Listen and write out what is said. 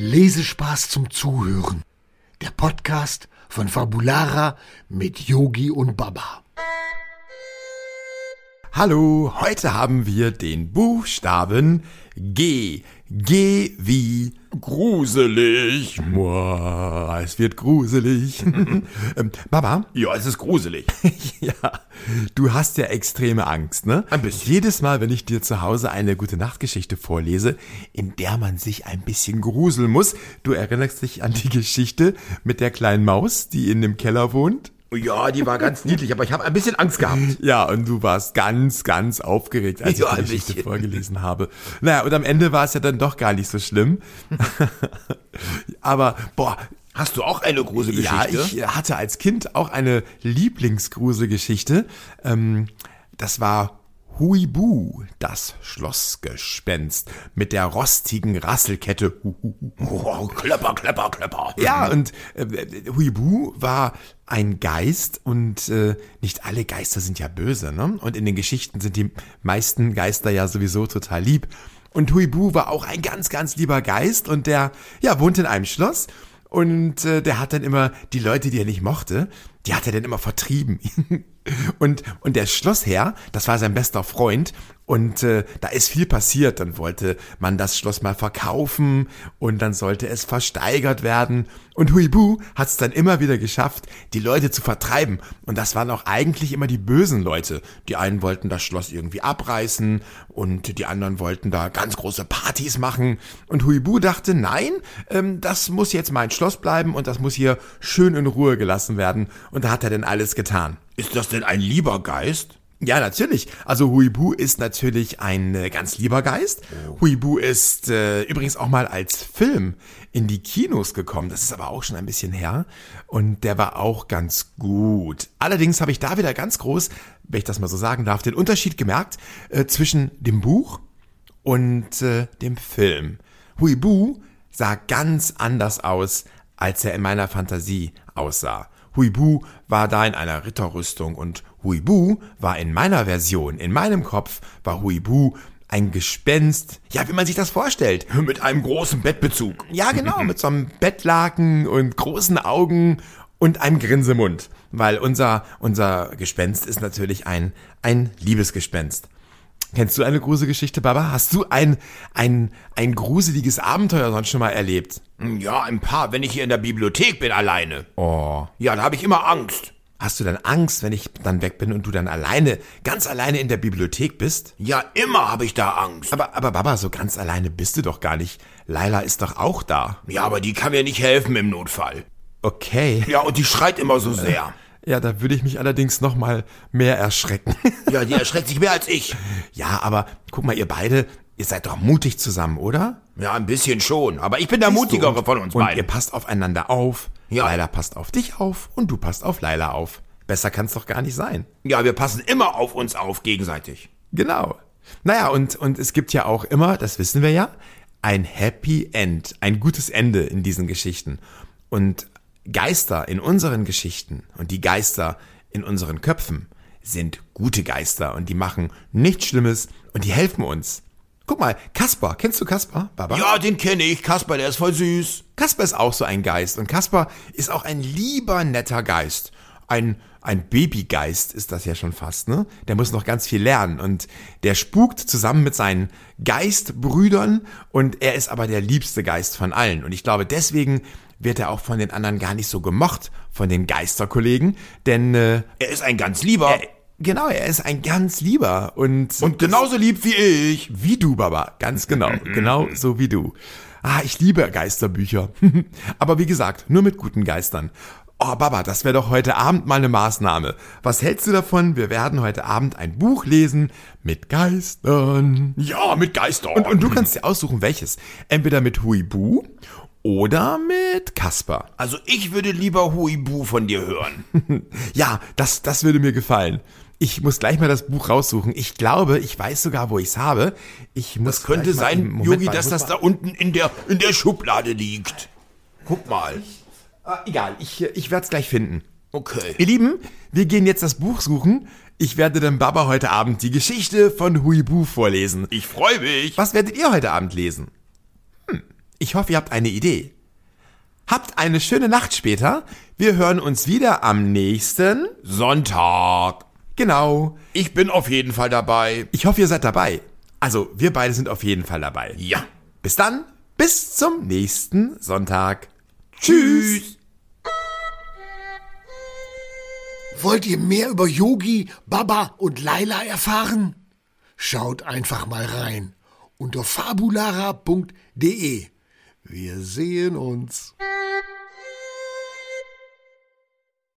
Lesespaß zum Zuhören. Der Podcast von Fabulara mit Yogi und Baba. Hallo, heute haben wir den Buchstaben G. G wie gruselig. Mua, es wird gruselig. ähm, Baba? Ja, es ist gruselig. ja, du hast ja extreme Angst, ne? Ein bisschen. Jedes Mal, wenn ich dir zu Hause eine gute Nachtgeschichte vorlese, in der man sich ein bisschen gruseln muss, du erinnerst dich an die Geschichte mit der kleinen Maus, die in dem Keller wohnt? Ja, die war ganz niedlich, aber ich habe ein bisschen Angst gehabt. Ja, und du warst ganz, ganz aufgeregt, als Ja, ich die Geschichte bisschen. vorgelesen habe. Naja, und am Ende war es ja dann doch gar nicht so schlimm. Aber, boah, Hast du auch eine Gruselgeschichte? ja, ich hatte als Kind auch eine Lieblingsgruselgeschichte. Ähm, das war Huibu, das Schlossgespenst mit der rostigen Rasselkette. Oh, klepper, klepper, klepper. Ja, und äh, Huibu war ein Geist und äh, nicht alle Geister sind ja böse, ne? Und in den Geschichten sind die meisten Geister ja sowieso total lieb. Und Huibu war auch ein ganz, ganz lieber Geist und der, ja, wohnte in einem Schloss und äh, der hat dann immer die Leute, die er nicht mochte, die hat er dann immer vertrieben. und, und der Schlossherr, das war sein bester Freund und äh, da ist viel passiert. Dann wollte man das Schloss mal verkaufen und dann sollte es versteigert werden. Und Huibu hat es dann immer wieder geschafft, die Leute zu vertreiben. Und das waren auch eigentlich immer die bösen Leute. Die einen wollten das Schloss irgendwie abreißen und die anderen wollten da ganz große Partys machen. Und Huibu dachte, nein, ähm, das muss jetzt mein Schloss bleiben und das muss hier schön in Ruhe gelassen werden. Und da hat er denn alles getan. Ist das denn ein lieber Geist? Ja, natürlich. Also Huibu ist natürlich ein äh, ganz lieber Geist. Huibu ist äh, übrigens auch mal als Film in die Kinos gekommen. Das ist aber auch schon ein bisschen her. Und der war auch ganz gut. Allerdings habe ich da wieder ganz groß, wenn ich das mal so sagen darf, den Unterschied gemerkt äh, zwischen dem Buch und äh, dem Film. Huibu sah ganz anders aus, als er in meiner Fantasie aussah. Huibu war da in einer Ritterrüstung und Huibu war in meiner Version, in meinem Kopf, war Huibu ein Gespenst, ja, wie man sich das vorstellt. Mit einem großen Bettbezug. Ja, genau, mit so einem Bettlaken und großen Augen und einem Grinsemund. Weil unser, unser Gespenst ist natürlich ein, ein Liebesgespenst. Kennst du eine Gruselgeschichte, Baba? Hast du ein, ein, ein gruseliges Abenteuer sonst schon mal erlebt? Ja, ein paar, wenn ich hier in der Bibliothek bin alleine. Oh. Ja, da habe ich immer Angst. Hast du dann Angst, wenn ich dann weg bin und du dann alleine, ganz alleine in der Bibliothek bist? Ja, immer habe ich da Angst. Aber, aber Baba, so ganz alleine bist du doch gar nicht. Laila ist doch auch da. Ja, aber die kann mir nicht helfen im Notfall. Okay. Ja, und die schreit immer so sehr. Ja, da würde ich mich allerdings noch mal mehr erschrecken. Ja, die erschreckt sich mehr als ich. ja, aber guck mal, ihr beide, ihr seid doch mutig zusammen, oder? Ja, ein bisschen schon. Aber ich bin der Siehst mutigere und- von uns Und ihr beiden. passt aufeinander auf. Ja. Laila passt auf dich auf und du passt auf Laila auf. Besser kann's doch gar nicht sein. Ja, wir passen immer auf uns auf, gegenseitig. Genau. Naja, und, und es gibt ja auch immer, das wissen wir ja, ein Happy End, ein gutes Ende in diesen Geschichten. Und Geister in unseren Geschichten und die Geister in unseren Köpfen sind gute Geister und die machen nichts Schlimmes und die helfen uns. Guck mal, Kaspar, kennst du Kaspar, Baba? Ja, den kenne ich. Kasper, der ist voll süß. Kasper ist auch so ein Geist und Kasper ist auch ein lieber, netter Geist. Ein, ein Babygeist ist das ja schon fast, ne? Der muss noch ganz viel lernen und der spukt zusammen mit seinen Geistbrüdern und er ist aber der liebste Geist von allen. Und ich glaube, deswegen wird er auch von den anderen gar nicht so gemocht, von den Geisterkollegen, denn äh, Er ist ein ganz lieber. er, genau, er ist ein ganz lieber und, und genauso lieb wie ich. wie du, Baba, ganz genau, genau so wie du. Ah, ich liebe Geisterbücher. Aber wie gesagt, nur mit guten Geistern. Oh, Baba, das wäre doch heute Abend mal eine Maßnahme. Was hältst du davon? Wir werden heute Abend ein Buch lesen mit Geistern. Ja, mit Geistern. Und, und du kannst dir aussuchen, welches. Entweder mit Huibu oder mit Kasper. also ich würde lieber Huibu von dir hören. Ja, das, das würde mir gefallen. Ich muss gleich mal das Buch raussuchen. Ich glaube, ich weiß sogar, wo ich es habe. Ich muss Das könnte sein, Moment Yogi, dass das da unten in der, in der Schublade liegt. Guck mal. Ah, egal, ich, ich werde es gleich finden. Okay. Ihr Lieben, wir gehen jetzt das Buch suchen. Ich werde dem Baba heute Abend die Geschichte von Huibu vorlesen. Ich freue mich. Was werdet ihr heute Abend lesen? Ich hoffe, ihr habt eine Idee. Habt eine schöne Nacht später. Wir hören uns wieder am nächsten Sonntag. Genau. Ich bin auf jeden Fall dabei. Ich hoffe, ihr seid dabei. Also, wir beide sind auf jeden Fall dabei. Ja. Bis dann. Bis zum nächsten Sonntag. Tschüss. Wollt ihr mehr über Yogi, Baba und Laila erfahren? Schaut einfach mal rein unter fabulara.de. Wir sehen uns.